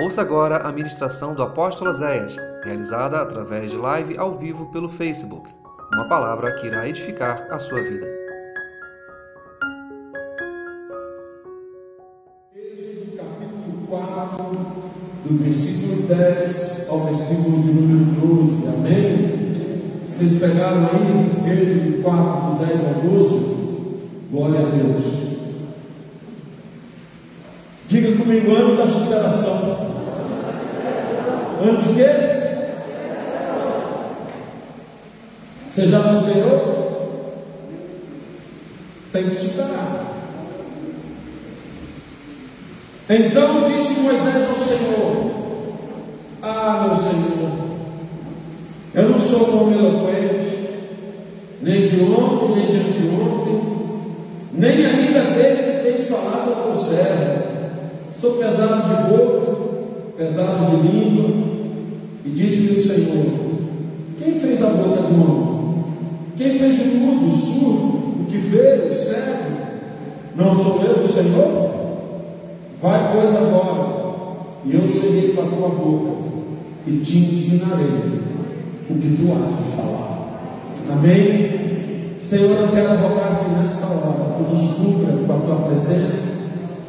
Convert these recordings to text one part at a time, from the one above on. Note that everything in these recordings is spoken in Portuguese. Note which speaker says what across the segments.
Speaker 1: Ouça agora a ministração do apóstolo Zéias, realizada através de live ao vivo pelo Facebook. Uma palavra que irá edificar a sua vida.
Speaker 2: Êxodo capítulo 4, do versículo 10 ao versículo de número 12, amém? Vocês pegaram aí Êxodo 4, do 10 ao 12? Glória a Deus. Diga comigo, ano da superação. Ano de quê? Você já superou? Tem que superar. Então disse Moisés ao Senhor: Ah, meu Senhor, eu não sou um homem eloquente, nem de ontem, nem de anteontem, nem ainda desde que tens falado ao teu servo. Sou pesado de boca, pesado de língua. Disse-lhe o Senhor: Quem fez a boca do homem? Quem fez o mudo, o surdo, o que vê, o cego? Não sou eu, o Senhor? Vai, pois, agora, e eu serei com a tua boca, e te ensinarei o que tu has de falar. Amém? Senhor, eu quero rogar que nesta hora tu nos cubra com a tua presença,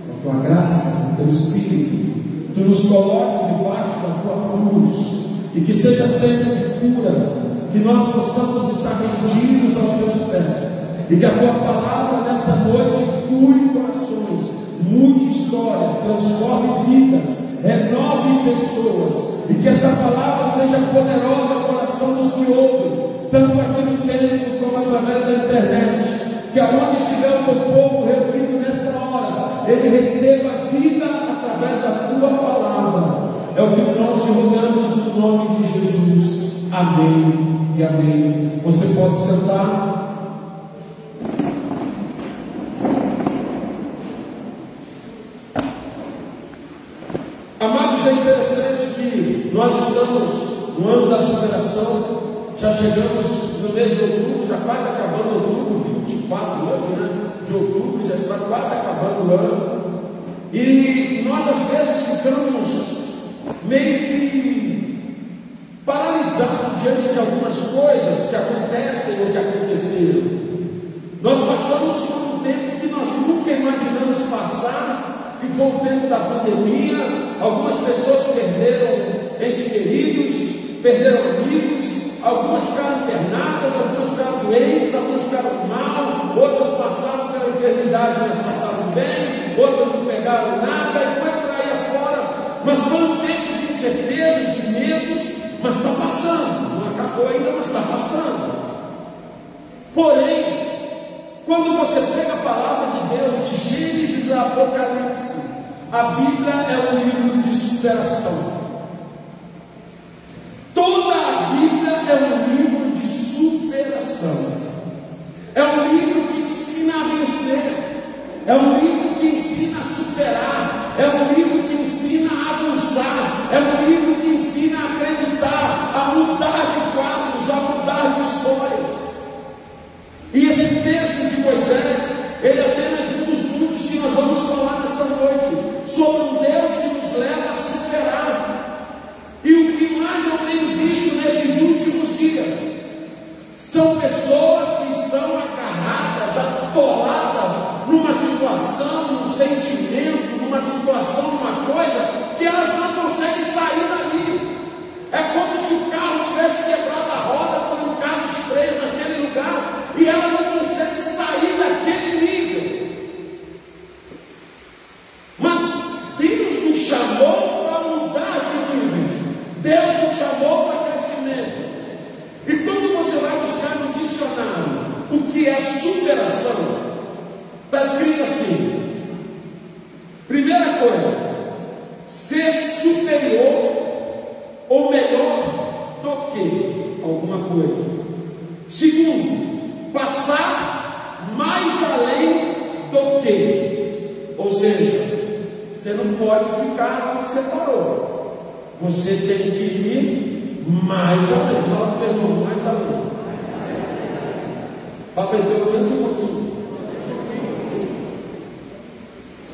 Speaker 2: com a tua graça, com o teu Espírito, tu nos coloque debaixo da tua cruz, e que seja tempo de cura, que nós possamos estar rendidos aos teus pés, e que a tua palavra nessa noite cure corações, mude histórias, transforme vidas, renove pessoas, e que esta palavra seja poderosa no coração dos que ouvem, tanto aqui no templo como através da internet, que aonde estiver o teu povo reunido nesta hora, ele receba vida através da tua palavra. É o que nós te rogamos nome de Jesus. Amém e amém. Você pode sentar.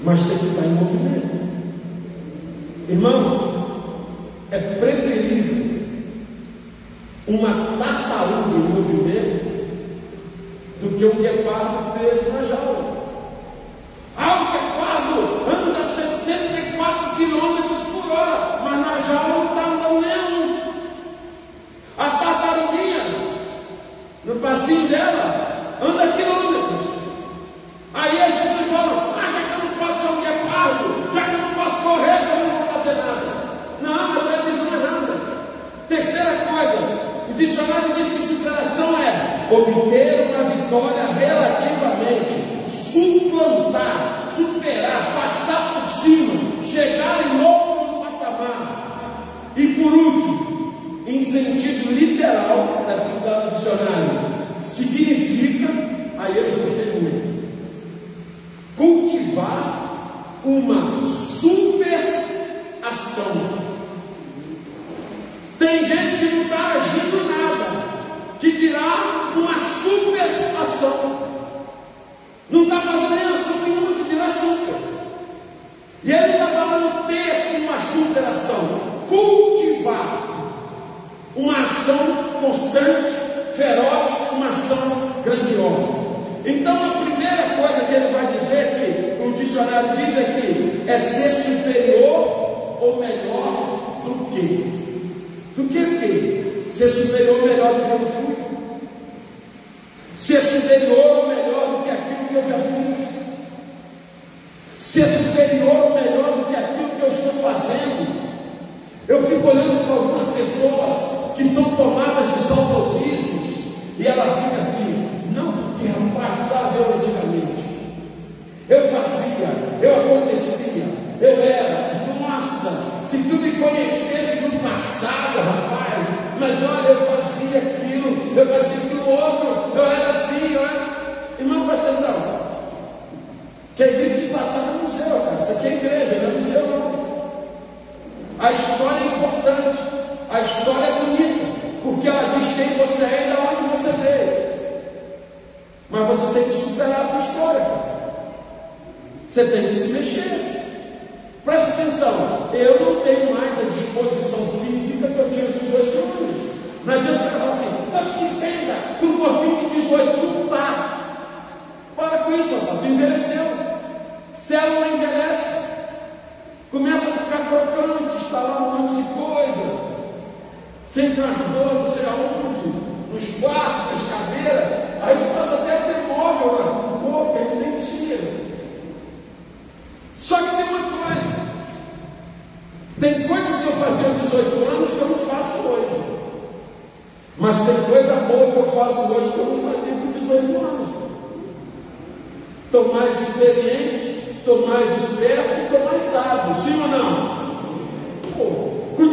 Speaker 2: mas tem que estar em movimento. Irmão, é preferível uma tartaruga em movimento do que um guepardo preso na ser superior ou melhor do que aquilo que eu já fiz, ser superior ou melhor do que aquilo que eu estou fazendo. Eu fico olhando para algumas pessoas que são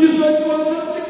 Speaker 2: cezayı bırakacak.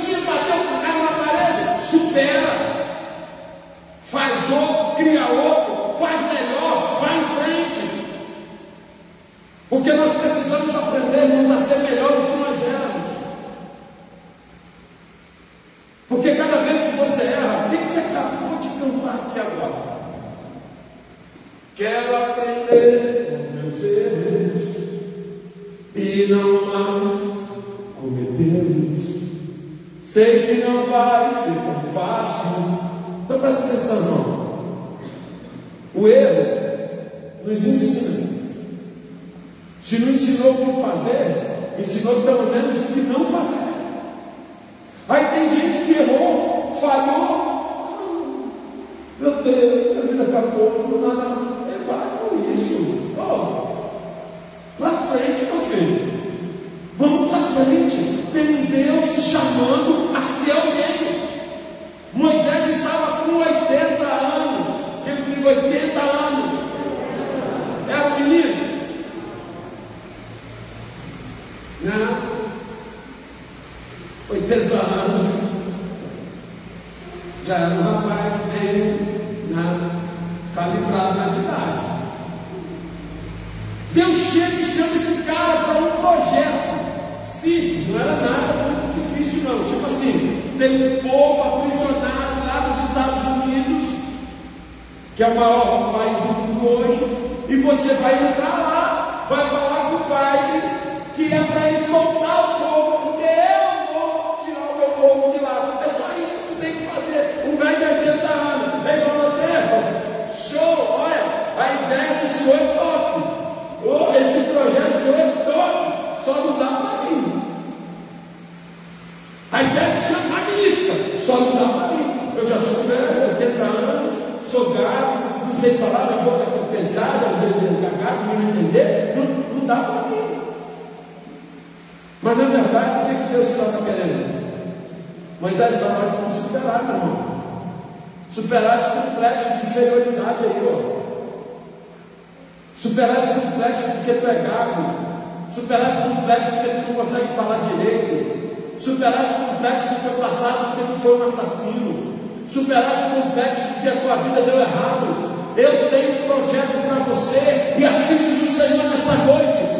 Speaker 2: dia bateu com carro na parede, supera, faz outro, cria outro, faz melhor, vai em frente. Porque nós precisamos. você vai entrar lá, vai falar com o pai que é para ele soltar o povo, porque eu vou tirar o meu povo de lá. É só isso que tu tem que fazer. O velho vai tentar, vem falando, é, show, olha, a ideia do Senhor é top. entender, não, não dá para mim. Mas na verdade, o que, é que Deus estava querendo? Moisés estava como superar, meu irmão. Superar esse complexo de inferioridade aí, ó. Superar esse complexo porque tu é gago. Superar esse complexo porque tu não consegue falar direito. Superar esse complexo do teu passado porque tu foi um assassino. Superar esse complexo de que a tua vida deu errado eu tenho um projeto para você e as filhas do Senhor nessa noite.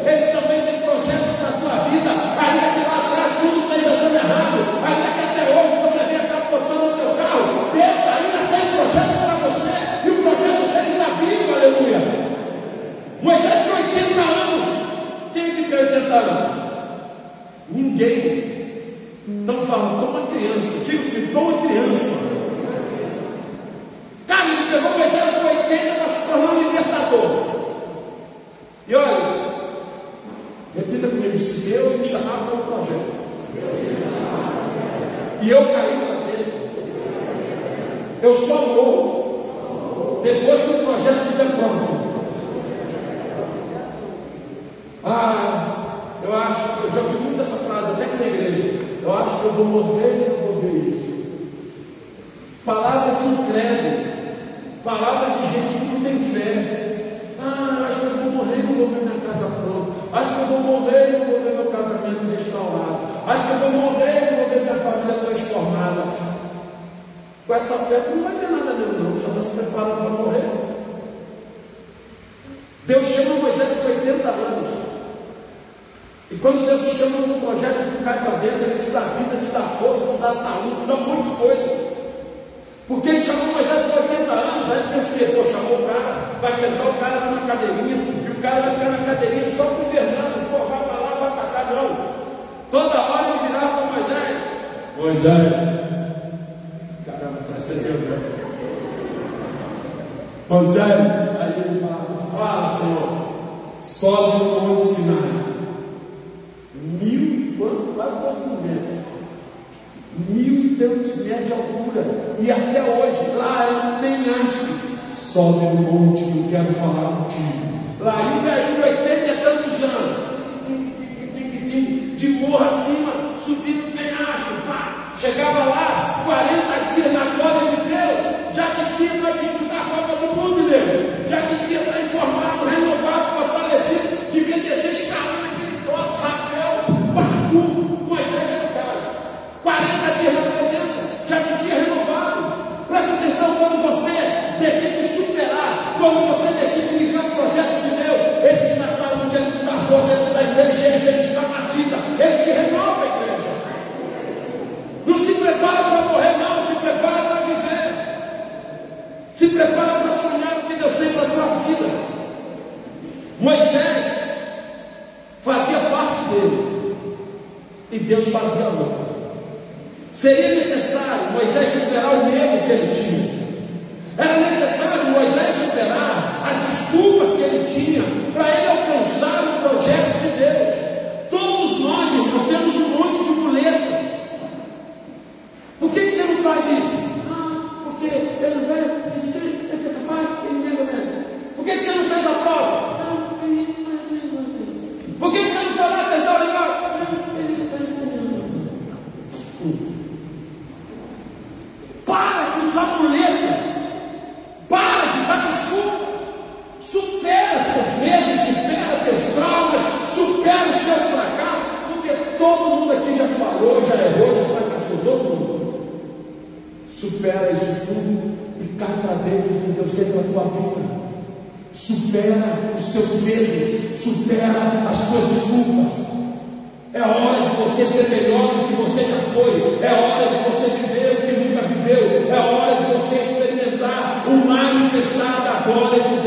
Speaker 2: Eu só vou depois que o projeto estiver pronto. Ah, eu acho, eu já ouvi muito essa frase até que na igreja. Eu acho que eu vou morrer e eu vou ver isso. Palavra de incrédulo, palavra de gente que não tem fé. Ah, acho que eu vou morrer e vou ver minha casa pronta. Acho que eu vou morrer e vou ver meu casamento restaurado. Acho que eu vou morrer com essa fé, como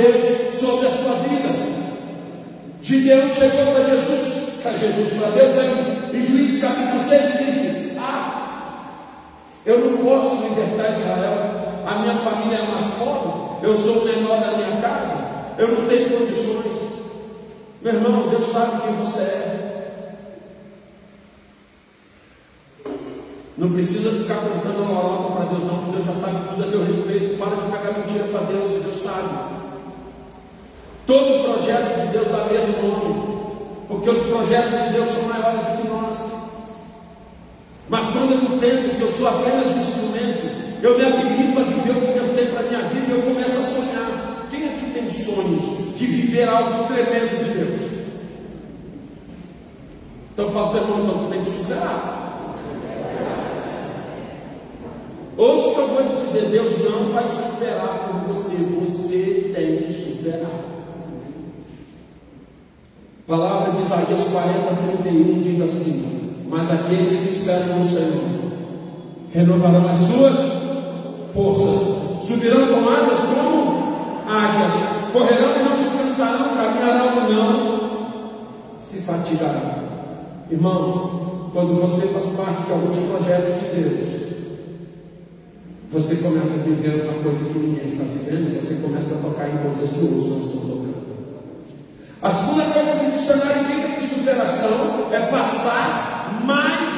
Speaker 2: Deus sobre a sua vida. Gideão chegou para Jesus, para Jesus, para Deus, né? em Juízes capítulo 6 e disse: Ah, eu não posso libertar Israel, a minha família é mais pobre, eu sou o menor da minha casa, eu não tenho condições. Meu irmão, Deus sabe quem você é. Não precisa ficar contando uma lota para Deus, não, porque Deus já sabe tudo a teu respeito. Para de ficar Todo projeto de Deus dá mesmo homem, porque os projetos de Deus são maiores do que nós. Mas quando eu entendo que eu sou apenas um instrumento, eu me habilito a viver o que Deus tem para minha vida e eu começo a sonhar. Quem aqui tem sonhos de viver algo tremendo de Deus? Então fala para irmão, tu tem que superar. Ouça o que eu vou te dizer, Deus não vai superar por você, você tem que superar. A palavra de Isaías 40, 31 diz assim: Mas aqueles que esperam no Senhor renovarão as suas forças, subirão com asas como águias, correrão e não se cansarão, caminharão e não se fatigarão. Irmãos, quando você faz parte de alguns projetos de Deus, você começa a viver uma coisa que ninguém está vivendo, e você começa a tocar em coisas que outros não estão tocando. A segunda coisa que o dicionário diz é que superação é passar mais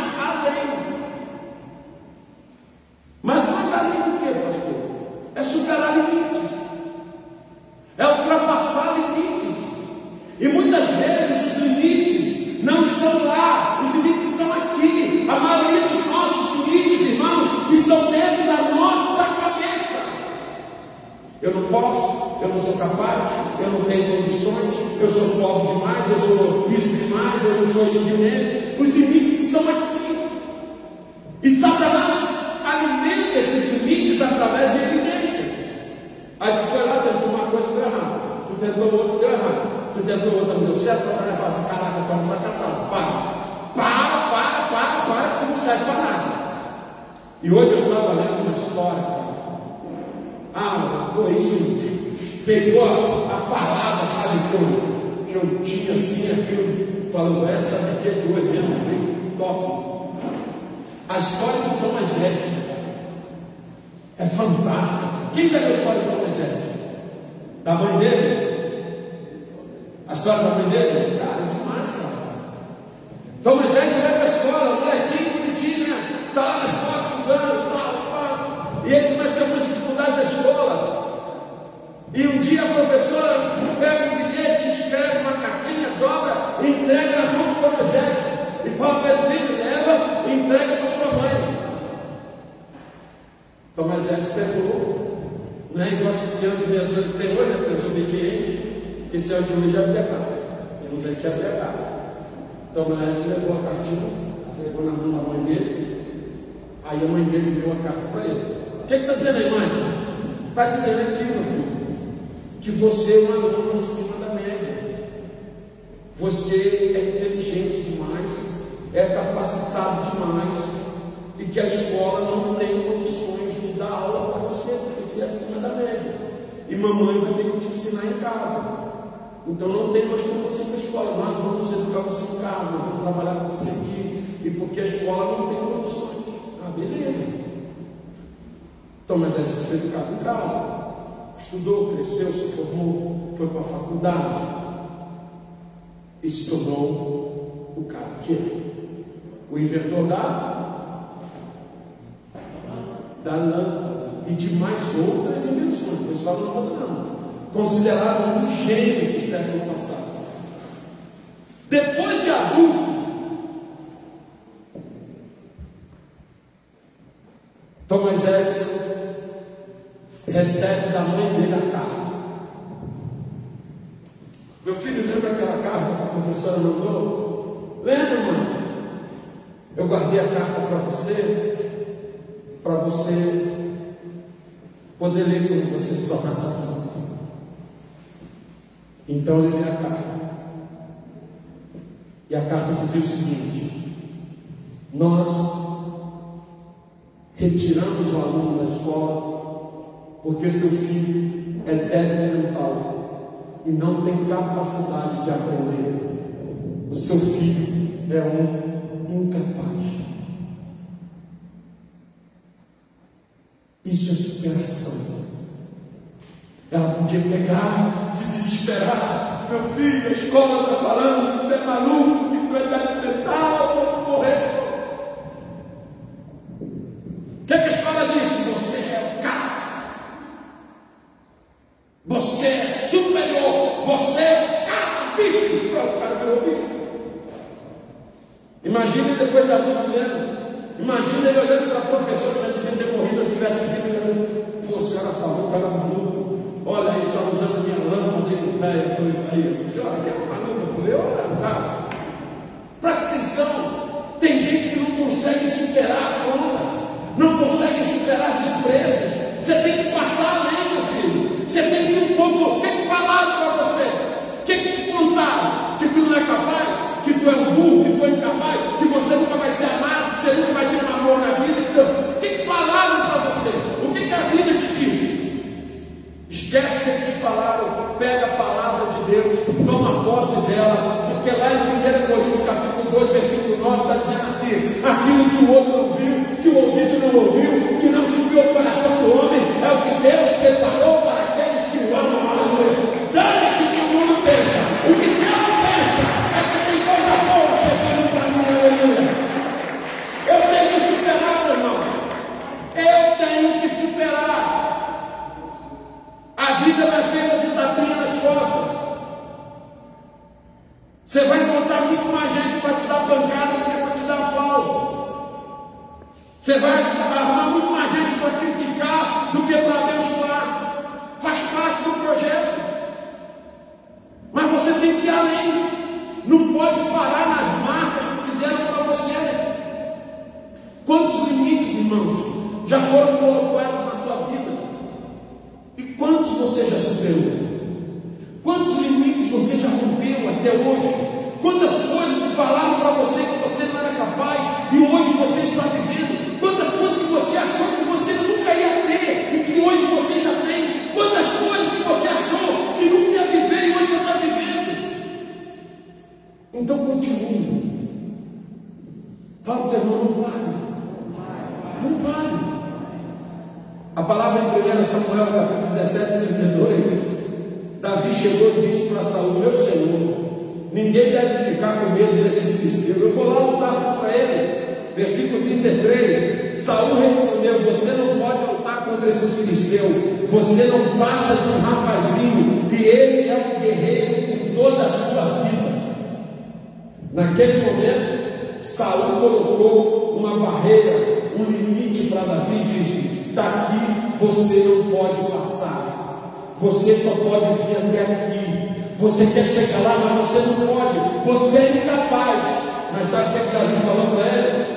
Speaker 2: Então Naés levou a cartinha, pegou na mão da mãe dele, aí a mãe dele deu a carta para ele. O que é está dizendo aí, mãe? Está dizendo aqui, meu filho, que você é um aluno acima da média. Você é inteligente demais, é capacitado demais, e que a escola não tem condições de dar aula para você, porque você é acima da média. E mamãe vai ter que te ensinar em casa. Então não tem mais como você ir para a escola, nós vamos educar você em casa, vamos trabalhar com você aqui, e porque a escola não tem condições. Ah, beleza. Então, mas é isso foi educado em casa. Estudou, cresceu, se formou, foi para a faculdade e se tornou o cara que é. O inventor da, da lâmpada e de mais outras invenções. Foi só a lâmpada não considerado um dos gênios do século passado. Depois de adulto, Thomas Edison recebe da mãe dele a carta. Meu filho, lembra aquela carta que a professora mandou? Lembra, mãe? Eu guardei a carta para você, para você poder ler quando você se tornasse adulto. Então ele lê a carta. E a carta dizia o seguinte: Nós retiramos o aluno da escola porque seu filho é débil mental e não tem capacidade de aprender. O seu filho é um incapaz. Isso é superação. Ela podia pegar, se desesperar. Meu filho, a escola está falando que tu é maluco, que tu é lá, mas você não pode. Você é incapaz. Mas sabe o que, é que Davi falou para ele?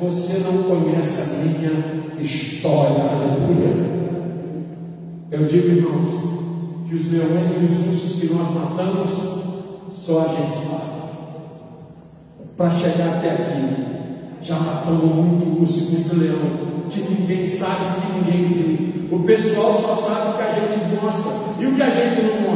Speaker 2: Você não conhece a minha história. Aleluia. Eu digo, irmãos, que os leões e os ursos que nós matamos, só a gente sabe. Para chegar até aqui, já matamos muito urso e muito leão, que ninguém sabe, que ninguém viu. O pessoal só sabe o que a gente mostra e o que a gente não mostra.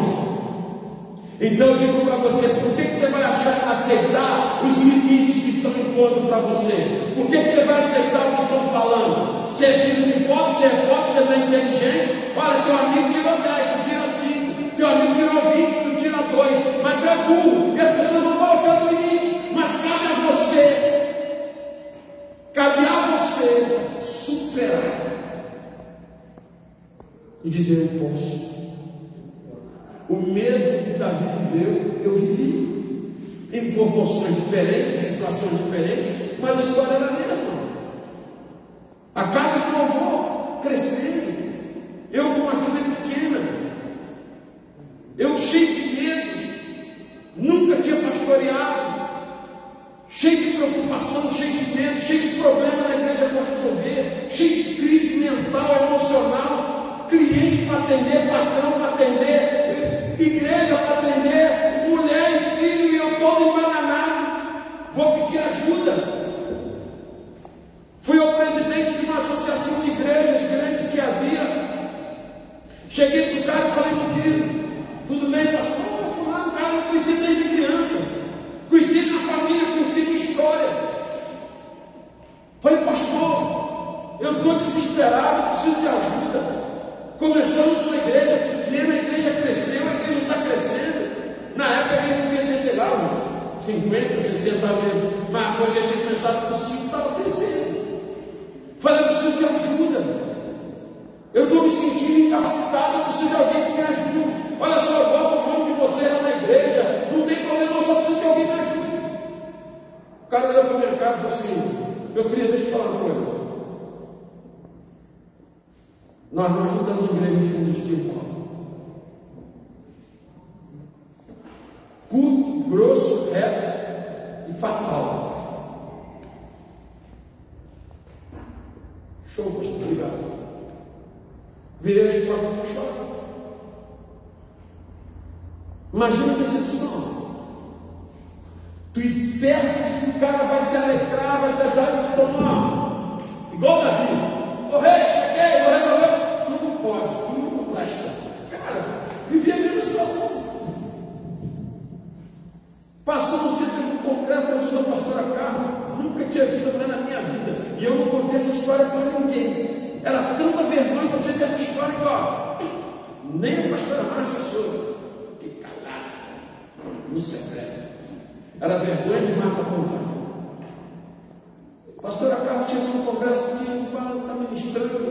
Speaker 2: Então eu digo para você, por que, que você vai achar, aceitar os limites que estão impondo para você? Por que, que você vai aceitar o que estão falando? Você é filho de pobre, você é pobre, você não é inteligente. Olha, teu amigo tirou 10, tu tira 5. Teu amigo tirou 20, tu tira 2. Mas tu é burro. E as pessoas vão colocando limite. Mas cabe a você. Cabe a você superar. E dizer, eu posso. O mesmo que Davi viveu, eu vivi. Em proporções diferentes, situações diferentes, mas a história era a mesma. A casa do meu avô crescendo. Eu com uma filha pequena. Eu cheio de medos. Nunca tinha pastoreado. Cheio de preocupação, cheio de medo, cheio de problema na igreja para resolver, cheio de crise mental, emocional, cliente para atender, patrão para atender, igreja para atender, mulher e filho, e eu todo embananado. Vou pedir ajuda. Fui ao presidente de uma associação de igrejas grandes que havia. Cheguei para o cara e falei,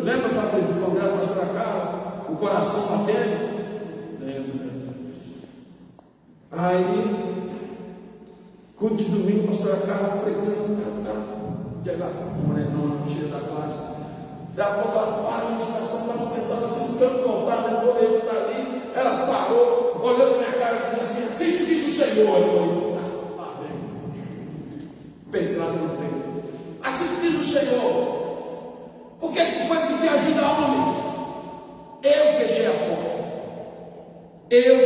Speaker 2: Lembra, Fabrício, do congresso da pastora Carla? O coração batendo? Lembro. Aí, culto de domingo, pastora Carla pregando, tá, tá. E ela, morenona, cheia da classe. Daqui a pouco ela para, a administração estava sentada assim, tanto voltada, eu olhei para ali, ela parou, olhou para minha cara e disse assim, assim diz o Senhor. Eu falei, tá, lá vem. Pedrada no peito. Assim diz o Senhor. Por que tu foi pedir ajuda a homens? Eu fechei a porta. Eu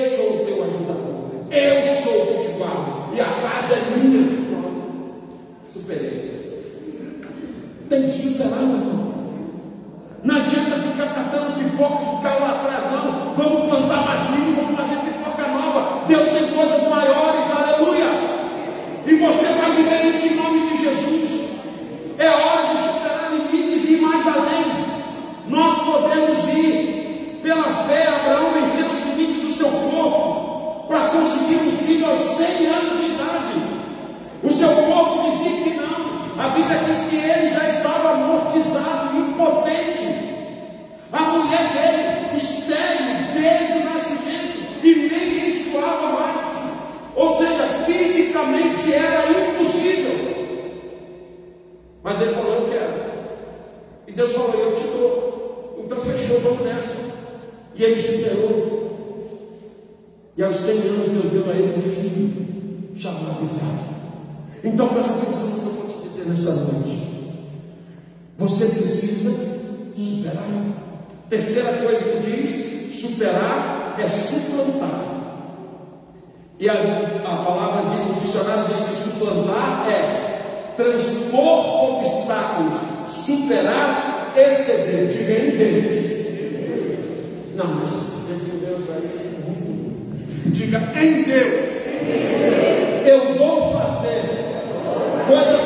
Speaker 2: E aos 100 anos Deus deu a ele um filho chamado Isaac. Então presta atenção no que eu vou te dizer nessa noite. Você precisa superar. Terceira coisa que diz: superar é suplantar. E a, a palavra de, dicionário diz que suplantar é transpor obstáculos, superar, exceder. Diga em Deus. Não, mas esse Deus aí. Diga em Deus. Eu vou fazer coisas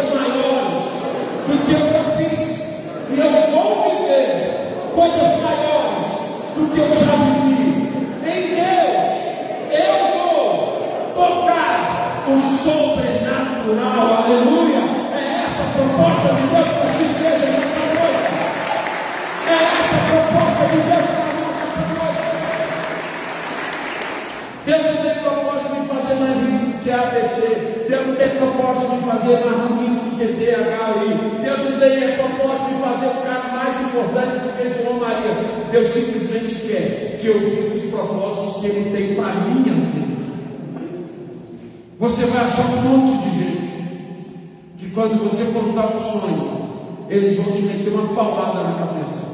Speaker 2: sonho, eles vão te meter uma paulada na cabeça.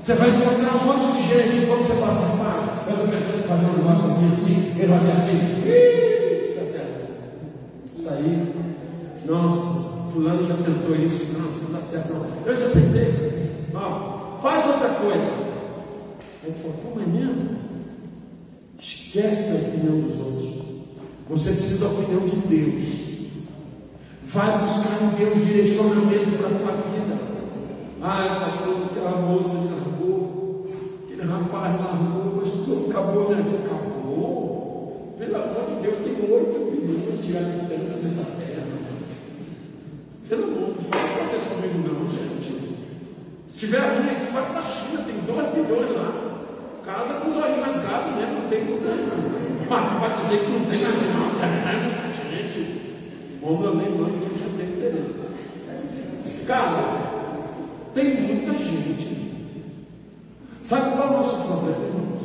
Speaker 2: Você vai encontrar um monte de gente, quando você passa rapaz, eu estou pensando em fazer um negócio assim, assim, ele vai fazer assim, está certo. Isso aí, nossa, fulano já tentou isso, não, isso não está certo não. Eu já tentei, não, faz outra coisa. Ele falou, pô, mas mesmo? Esquece a opinião dos outros. Você precisa da opinião de Deus. Vai buscar em Deus direcionamento para a tua vida. Ah, pastor, aquela moça me largou, aquele rapaz largou, mas tu acabou vida. Acabou. Pelo amor de Deus, tem 8 bilhões de habitantes nessa terra. Pelo amor de Deus, não isso comigo não, gente. Se tiver ruim aqui, vai para a China, tem 2 bilhões lá. Casa com os olhos rasgados, né? Não tem lugar. Mas tu vai dizer que não tem mais não, tá? Bom, eu nem mando que já tem interesse. Cara, tem muita gente. Sabe qual é o nosso problema, irmãos?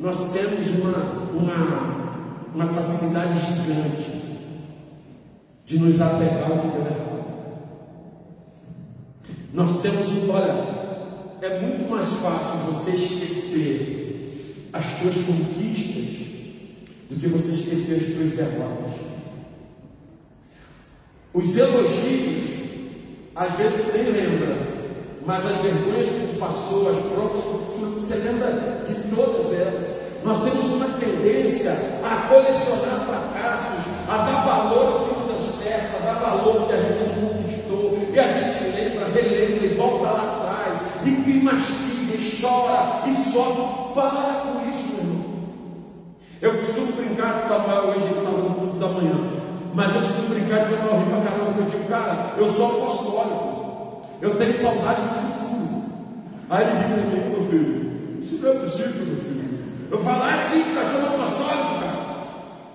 Speaker 2: Nós temos uma, uma, uma facilidade gigante de nos apegar ao que deu errado. Nós temos, olha, é muito mais fácil você esquecer as tuas conquistas do que você esquecer as tuas derrotas. Os elogios, às vezes você nem lembra, mas as vergonhas que passou, as próprias, você lembra de todas elas. Nós temos uma tendência a colecionar fracassos, a dar valor ao que não deu certo, a dar valor ao que a gente não conquistou, e a gente lembra, relembra e volta lá atrás, e, e mastiga, e chora, e sofre. Para com isso, meu irmão. Eu costumo brincar de Samuel hoje, que estava no culto da manhã, mas eu costumo brincar de Samuel eu sou apostólico. Eu tenho saudade do futuro. Aí ele ri para mim, meu filho. Isso não é possível, meu filho. Eu falo, ah, sim, está sendo apostólico, cara.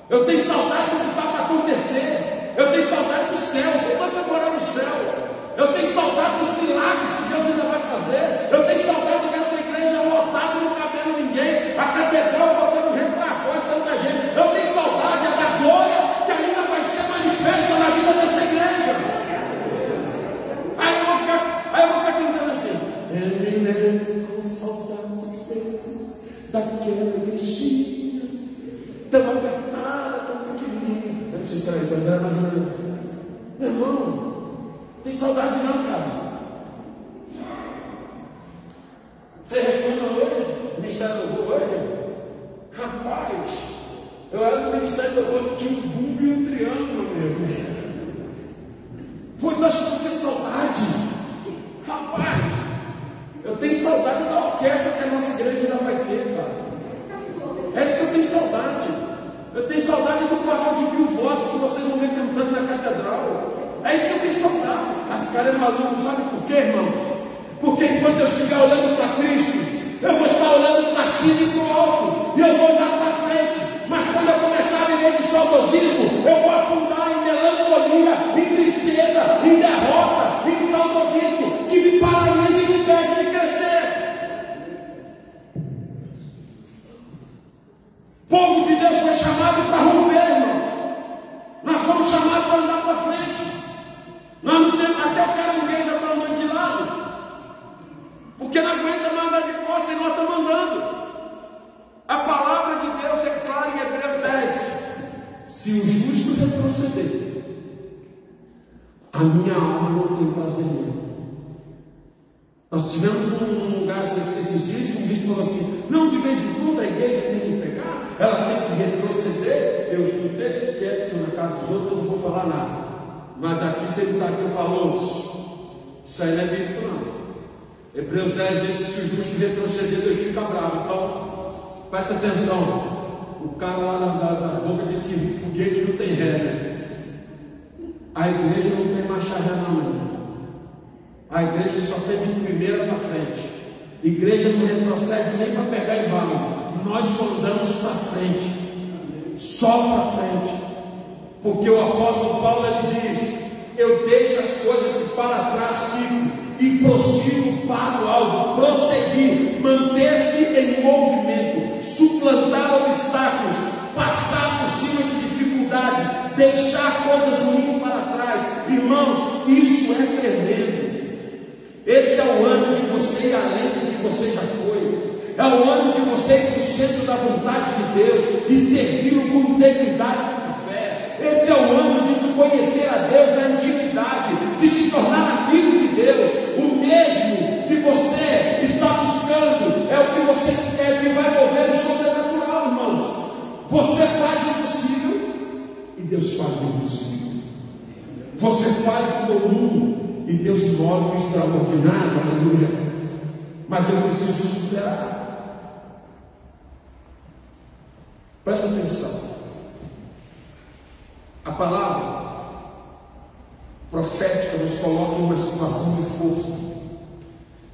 Speaker 2: Eu tenho saudade do que está Povo de Deus foi chamado para romper, irmãos. Nós fomos chamados para andar para frente. Nós não temos, até o cara do já está andando de lado. Porque não aguenta mais andar de costas e nós estamos andando. A palavra de Deus é clara em Hebreus 10. Se o justo retroceder, a minha alma não tem prazer nenhum. Nós tivemos Mas aqui você está aqui falou, isso aí não é bíblico não. Hebreus 10 diz que se o justo retroceder, Deus fica bravo. Então, presta atenção. O cara lá na, nas bocas diz que foguete não tem ré, né? A igreja não tem marcha ré não. A igreja só tem de primeira para frente. Igreja não retrocede nem para pegar embalo. Nós só andamos para frente. Só para frente. Porque o apóstolo Paulo ele diz: Eu deixo as coisas que para trás fico e prossigo para o alvo, prosseguir, manter-se em movimento, suplantar obstáculos, passar por cima de dificuldades, deixar coisas ruins para trás. Irmãos, isso é tremendo. Esse é o ano de você ir além do que você já foi. É o ano de você ir para o centro da vontade de Deus e servi-lo com integridade. Esse é o ano de conhecer a Deus na intimidade, de se tornar amigo de Deus. O mesmo que você está buscando é o que você quer que vai mover o sobrenatural, irmãos. Você faz o possível e Deus faz o impossível. Você faz o comum e Deus move o extraordinário, aleluia. Mas eu preciso superar. Presta atenção. Palavra profética nos coloca em uma situação de força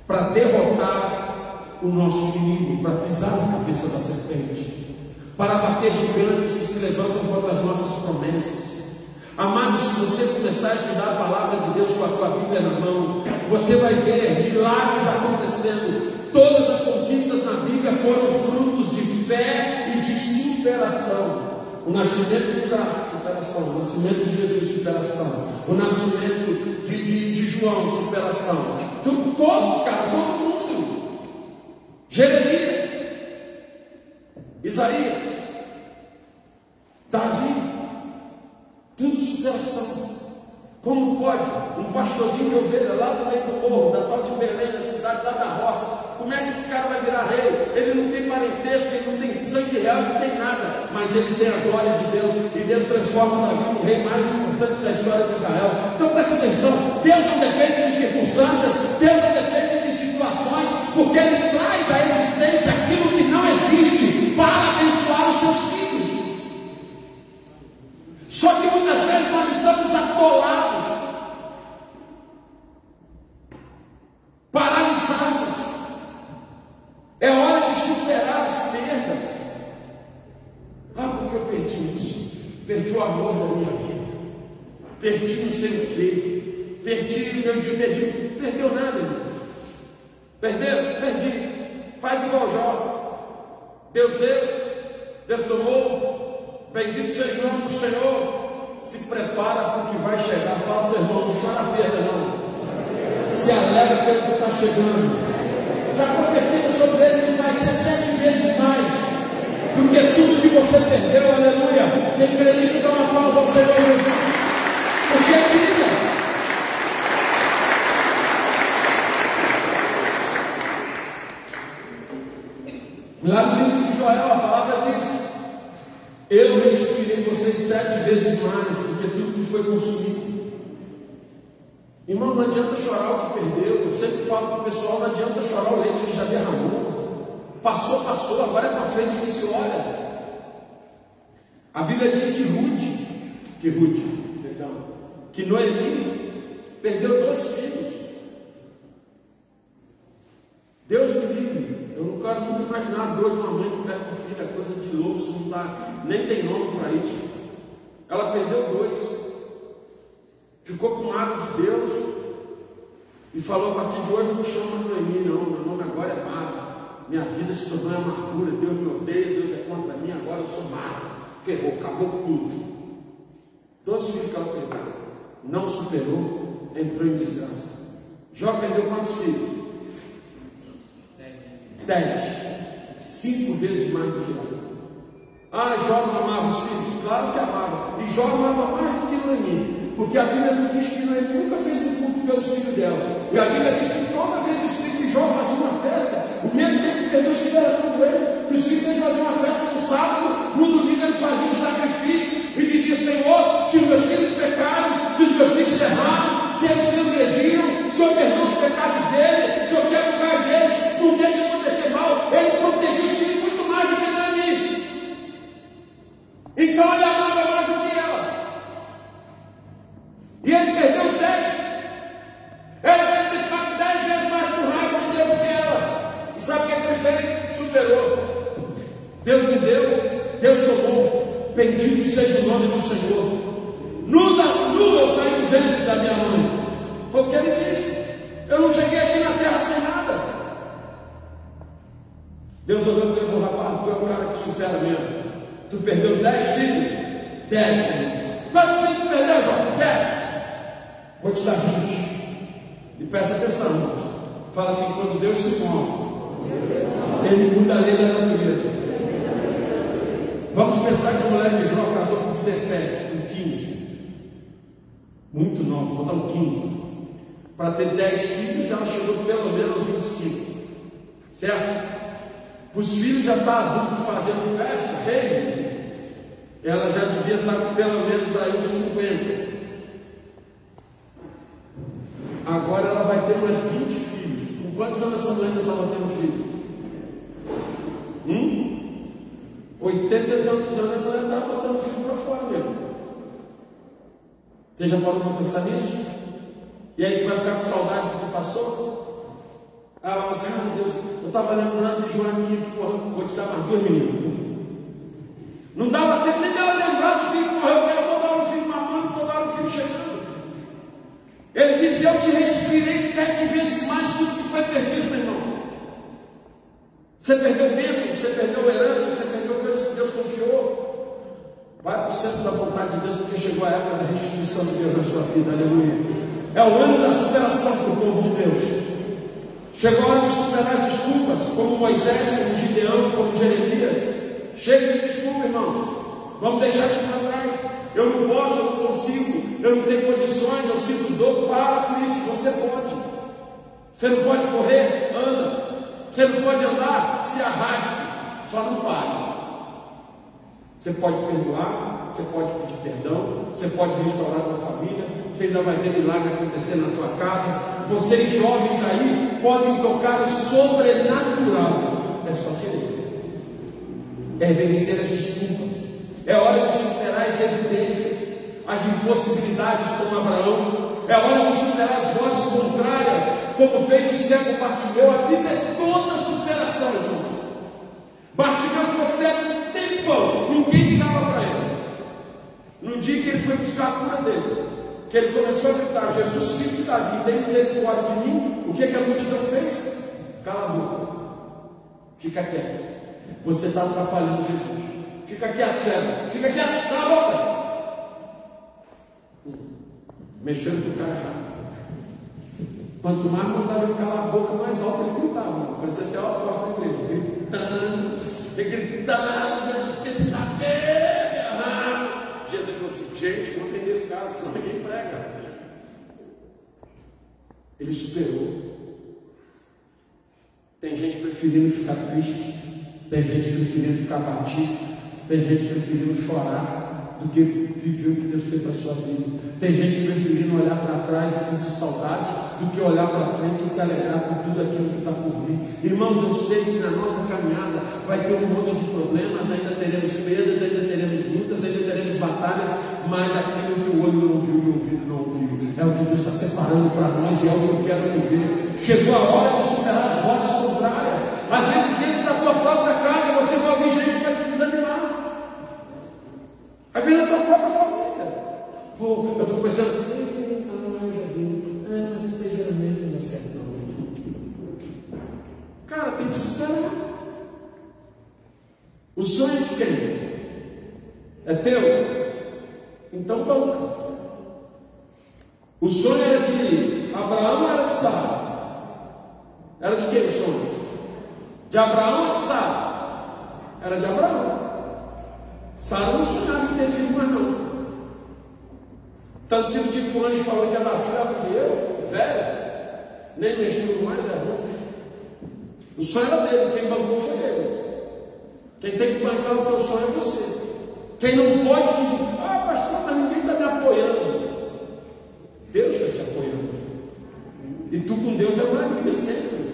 Speaker 2: para derrotar o nosso inimigo, para pisar na cabeça da serpente, para bater gigantes que se levantam contra as nossas promessas Amado, se você começar a estudar a palavra de Deus com a tua Bíblia na mão, você vai ver milagres acontecendo. Todas as conquistas na Bíblia foram frutos de fé e de superação. O nascimento de Isaac, superação. O nascimento de Jesus, superação. O nascimento de, de, de João, superação. Tudo, todos, cara, todo mundo. Jeremias, Isaías, Davi, tudo superação. Como pode um pastorzinho de ovelha lá do meio do morro, da tal de Belém, da cidade lá da roça, como é que esse cara vai virar rei? Ele não tem parentesco, ele não tem sangue real, ele não tem nada, mas ele tem a glória de Deus, e Deus transforma Davi no rei mais importante da história de Israel. Então presta atenção, Deus não depende de circunstâncias, Deus não depende de situações, porque Ele traz à existência aquilo que não existe para abençoar os seus filhos. Só que muitas vezes nós estamos atolados, se tornou amargura, Deus me odeia, Deus é contra mim, agora eu sou Mara. Ferrou, acabou tudo. Dois filhos que ela perdeu, não superou, entrou em desgraça. Jó perdeu quantos filhos? Dez. Cinco vezes mais do que ela. Ah, Jó não amava os filhos? Claro que amava. E Jó amava mais do que Noemi. Porque a Bíblia não diz que Noemi nunca fez um culto pelos filhos dela. E a Bíblia diz que toda vez que os filhos de Jó faziam uma festa, o medo dele de perder os filhos era tão grande que os filhos uma festa no sábado, no domingo ele fazia um sacrifício e dizia: Senhor, se os meus filhos pecaram, se os meus filhos erraram, se eles transgrediram, o Senhor perdoa os pecados dele, Para ter 10 filhos, ela chegou pelo menos aos 25. Certo? Os filhos já estão tá adultos fazendo festa, rei. Ela já devia estar tá com pelo menos aí uns 50. Agora ela vai ter mais 20 filhos. Com quantos anos essa mulher estava tendo filho? Hum? 80 e tantos anos a mulher estava botando filho para fora mesmo. Você já pode pensar nisso? E aí tu vai ficar com saudade do que passou? Ah, mas assim, meu Deus, eu estava lembrando de Joaninha que morreu, vou te dar mais dois meninos. Não dava tempo nem dela lembrar do filho que morreu, porque ela toda hora o filho mamando, toda hora o filho chegando. Ele disse: Eu te restituirei sete vezes mais tudo que foi perdido, meu irmão. Você perdeu bênçãos, você perdeu herança, você perdeu coisas que Deus confiou. Vai para o centro da vontade de Deus, porque chegou a época da restituição de Deus na sua vida, aleluia. É o ano da superação para o povo de Deus. Chegou a hora de superar as desculpas, como Moisés, como Gideão, como Jeremias. Chega de desculpa, irmãos. Vamos deixar isso para trás. Eu não posso, eu não consigo, eu não tenho condições, eu sinto dor. Para com isso, você pode. Você não pode correr? Anda. Você não pode andar? Se arraste. Só não pare. Você pode perdoar, você pode pedir perdão, você pode restaurar a tua família, você ainda vai ver milagre acontecer na tua casa. Vocês jovens aí podem tocar o sobrenatural. É só querer. É vencer as desculpas. É hora de superar as evidências, as impossibilidades como Abraão. É hora de superar as vozes contrárias, como fez o cego Bartimeu. A Bíblia é toda superação, irmão. Bartimeu ficou cego tempão, ninguém ligava para ele. No dia que ele foi buscar a cura dele, que ele começou a gritar: Jesus, filho de Davi, tem misericórdia de mim. O que, que a multidão fez? Cala a boca, fica quieto. Você está atrapalhando Jesus. Fica quieto, cego. Fica quieto, cala a boca. Mexendo com o cara errado. Quanto mais mandava ele calar a boca, mais alto ele gritava. Parecia até o apóstolo da igreja, gritando, gritando, Ele superou. Tem gente preferindo ficar triste, tem gente preferindo ficar batido, tem gente preferindo chorar do que viver o que Deus tem para sua vida. Tem gente preferindo olhar para trás e sentir saudade do que olhar para frente e se alegrar com tudo aquilo que está por vir. Irmãos, eu sei que na nossa caminhada vai ter um monte de problemas, ainda teremos perdas, ainda teremos lutas, ainda teremos batalhas, mas aquilo o olho não viu e o ouvido não ouviu é o que Deus está separando para nós e é o que eu quero viver. Chegou a hora de superar as vozes contrárias. Às vezes, dentro da tua própria casa, você vai ouvir gente que vai te desanimar. Às vezes, na tua própria família. Pô, eu estou pensando, é não. Cara, tem que superar. O sonho de quem? É teu? Então. O sonho era de Abraão era de Sara. Era de quem o sonho? De Abraão ou de Sara? Era de Abraão. Sara não sonhava em ter filho mais não. Tanto que o dia que o anjo falou que filho, ela disse, eu, velho, nem menstruo mais, é não. O sonho era dele, quem bancou foi ele. Quem tem que bancar o teu sonho é você. Quem não pode dizer, ah, pastor, mas ninguém está me apoiando. Deus está te apoiando. E tu com Deus é maravilha sempre.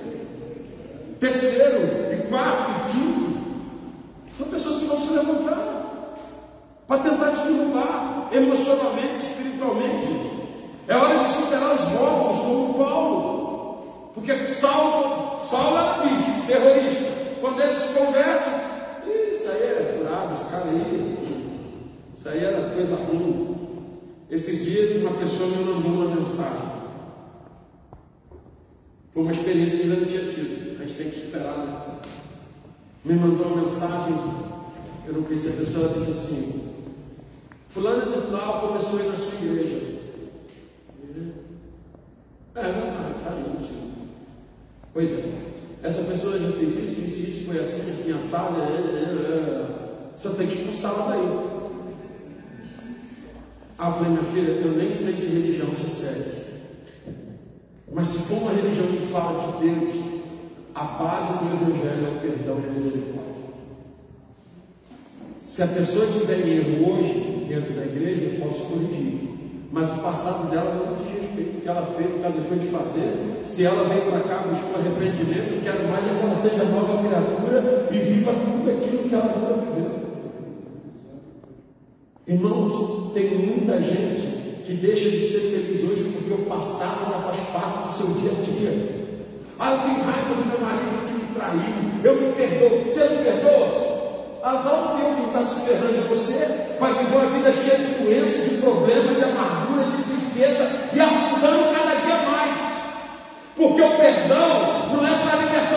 Speaker 2: Terceiro, e quarto, e quinto, são pessoas que vão se levantar para tentar te derrubar emocionalmente, espiritualmente. É hora de superar os votos, como Paulo. Porque Saulo, Saulo era bicho, terrorista. Quando ele se converte, isso aí é furado, esse cara aí. Isso aí era coisa ruim. Esses dias uma pessoa me mandou uma mensagem. Foi uma experiência que eu ainda não tinha tido. A gente tem que superar, né? Me mandou uma mensagem, eu não conhecia a pessoa, ela disse assim, fulano de tal começou a ir na sua igreja. É verdade, faz isso. Pois é. Essa pessoa já fez isso, isso, isso, foi assim, assim, assado, é, é, é. só tem que expulsá-la daí. Ah, eu falei, minha filha, eu nem sei que religião se segue. Mas se for uma religião que fala de Deus, a base do Evangelho é o perdão e a misericórdia. Se a pessoa tiver erro hoje dentro da igreja, eu posso corrigir. Mas o passado dela não diz respeito ao que ela fez, o que ela deixou de fazer. Se ela vem para cá buscar arrependimento, quero mais é que ela seja nova criatura e viva tudo aquilo que ela nunca viveu. Irmãos, tem muita gente que deixa de ser feliz hoje porque o passado já faz parte do seu dia a dia. Ah, eu tenho raiva do meu marido que me traiu, eu me perdoo. Você não perdoa? Azar o teu que está se ferrando em você, vai viver uma vida cheia de doenças, de problemas, de amargura, de tristeza e afundando cada dia mais. Porque o perdão não é para libertar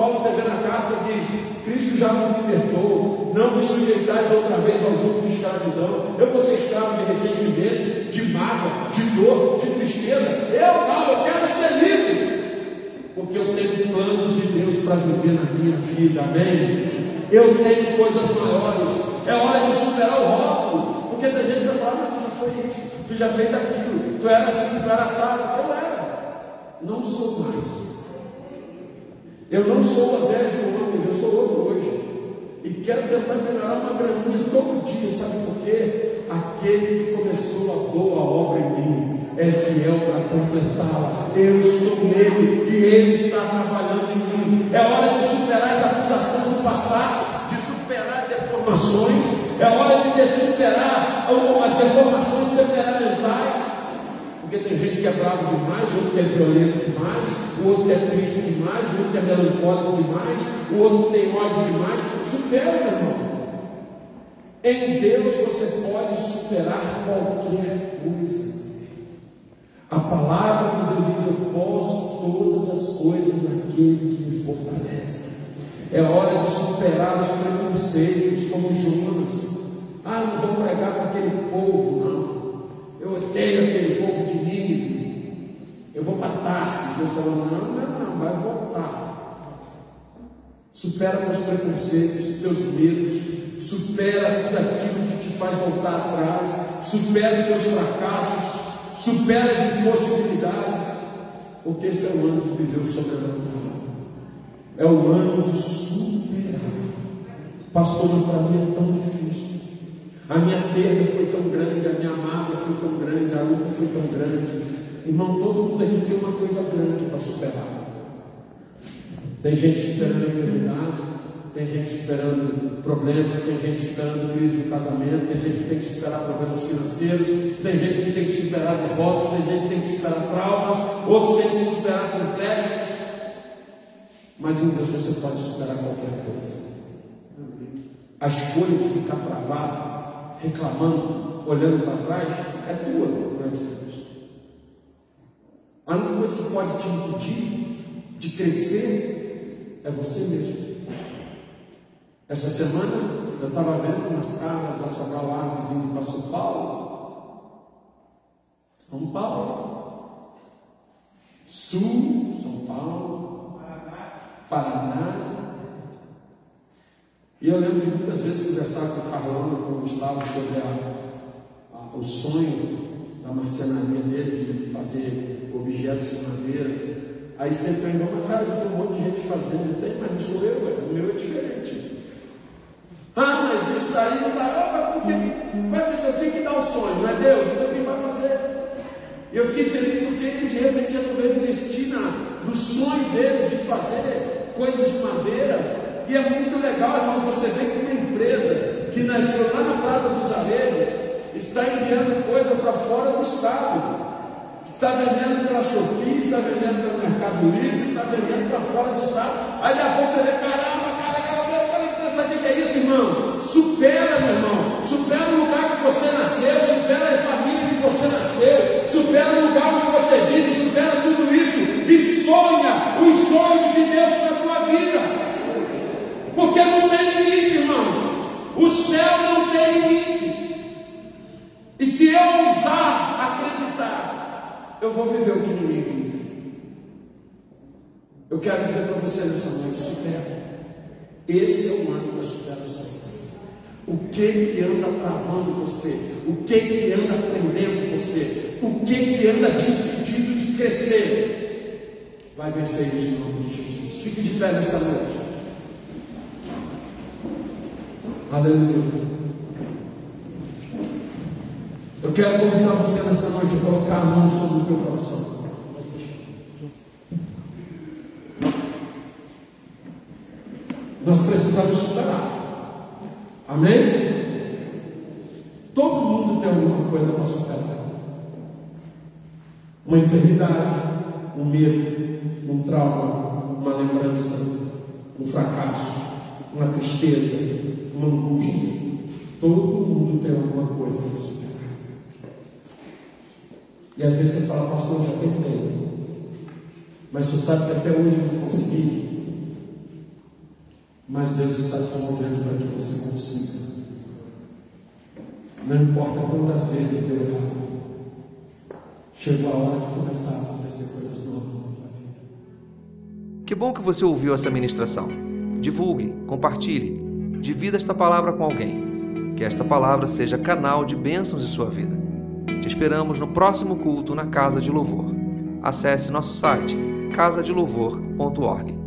Speaker 2: Paulo escrevendo a carta diz: Cristo já nos libertou, não vos sujeitais outra vez ao jugo de escravidão. Eu vou ser escravo de ressentimento, de mágoa, de dor, de tristeza. Eu não, eu quero ser livre. Porque eu tenho planos de Deus para viver na minha vida, amém? Eu tenho coisas maiores. É hora de superar o rótulo. Porque tem gente que vai falar, mas tu já foi isso, tu já fez aquilo, tu era assim, tu era assado. Eu era. Não sou mais. Eu não sou o Zé de ontem, eu sou outro hoje. E quero tentar melhorar uma graminha todo dia, sabe por quê? Aquele que começou a boa obra em mim é fiel para completá-la. Eu estou nele e ele está trabalhando em mim. É hora de superar as acusações do passado, de superar as deformações, é hora de superar as deformações temperamentais. Porque tem gente que é bravo demais, outro que é violento demais, o outro que é triste demais, o outro que é melancólico demais, o outro tem ódio demais. Supera, meu irmão. Em Deus você pode superar qualquer coisa. A palavra de Deus diz: Eu posso todas as coisas naquele que me fortalece. É hora de superar os preconceitos, como Jonas. Ah, não vou pregar para aquele povo, não. Eu odeio aquele povo de Nínive. Eu vou para Tarsis. Deus falou: não, não, não, vai voltar. Supera teus preconceitos, teus medos, supera tudo aquilo que te faz voltar atrás, supera teus fracassos, supera as impossibilidades, porque esse é o ano de viver o sobrenatural. É o ano de superar. Pastor, para mim é tão difícil. A minha perda foi tão grande, a minha mágoa foi tão grande, a luta foi tão grande. Irmão, todo mundo aqui tem uma coisa grande para superar. Tem gente superando a enfermidade, tem gente superando problemas, tem gente superando crise no casamento, tem gente que tem que superar problemas financeiros, tem gente que tem que superar derrotas, tem gente que tem que superar traumas, outros têm que superar complexos. Mas em Deus você pode superar qualquer coisa. A escolha de ficar travado reclamando, olhando para trás, é tua durante Deus. A única coisa que pode te impedir de crescer é você mesmo. Essa semana eu estava vendo casas da Sobral Artes indo para São Paulo. São Paulo. Sul, São Paulo, Paraná. E eu lembro de muitas vezes conversar com o Carlão, com o Gustavo, sobre a, a, o sonho da marcenaria deles de fazer objetos de madeira. Aí sempre perguntam, mas cara, tem um monte de gente fazendo. Tem, mas não sou eu, o meu é diferente. Ah, mas isso daí não dá. Ah, porque vai pensar, eu tenho que dar o sonho, não é Deus? Então quem vai fazer? E eu fiquei feliz porque eles realmente resolveram investir na, no sonho deles de fazer coisas de madeira. E é muito legal, irmãos, você vê que uma empresa que nasceu lá na Prata dos Arreios está enviando coisa para fora do estado. Está vendendo pela Shopee, está vendendo pelo Mercado Livre, está vendendo para fora do estado. Aí daqui a pouco você vê, caramba, eu vou viver o que ninguém vive. Eu quero dizer para você nessa noite, supera. Esse é o ano da superação. O que que anda travando você? O que que anda prendendo você? O que que anda te impedindo de crescer? Vai vencer isso em nome de Jesus. Fique de pé nessa noite. Aleluia. Eu quero convidar você nessa a colocar a mão sobre o teu coração. Nós precisamos superar. Amém? Todo mundo tem alguma coisa para superar. Uma enfermidade, um medo, um trauma, uma lembrança, um fracasso, uma tristeza, uma angústia. Todo mundo tem alguma coisa para superar. E às vezes você fala, pastor, já tentei. Mas você sabe que até hoje eu não consegui. Mas Deus está se movendo para que você consiga. Não importa quantas vezes deu errado. Chegou a hora de começar a acontecer coisas novas na vida.
Speaker 1: Que bom que você ouviu essa ministração. Divulgue, compartilhe, divida esta palavra com alguém. Que esta palavra seja canal de bênçãos em sua vida. Te esperamos no próximo culto na Casa de Louvor. Acesse nosso site casadelouvor.org.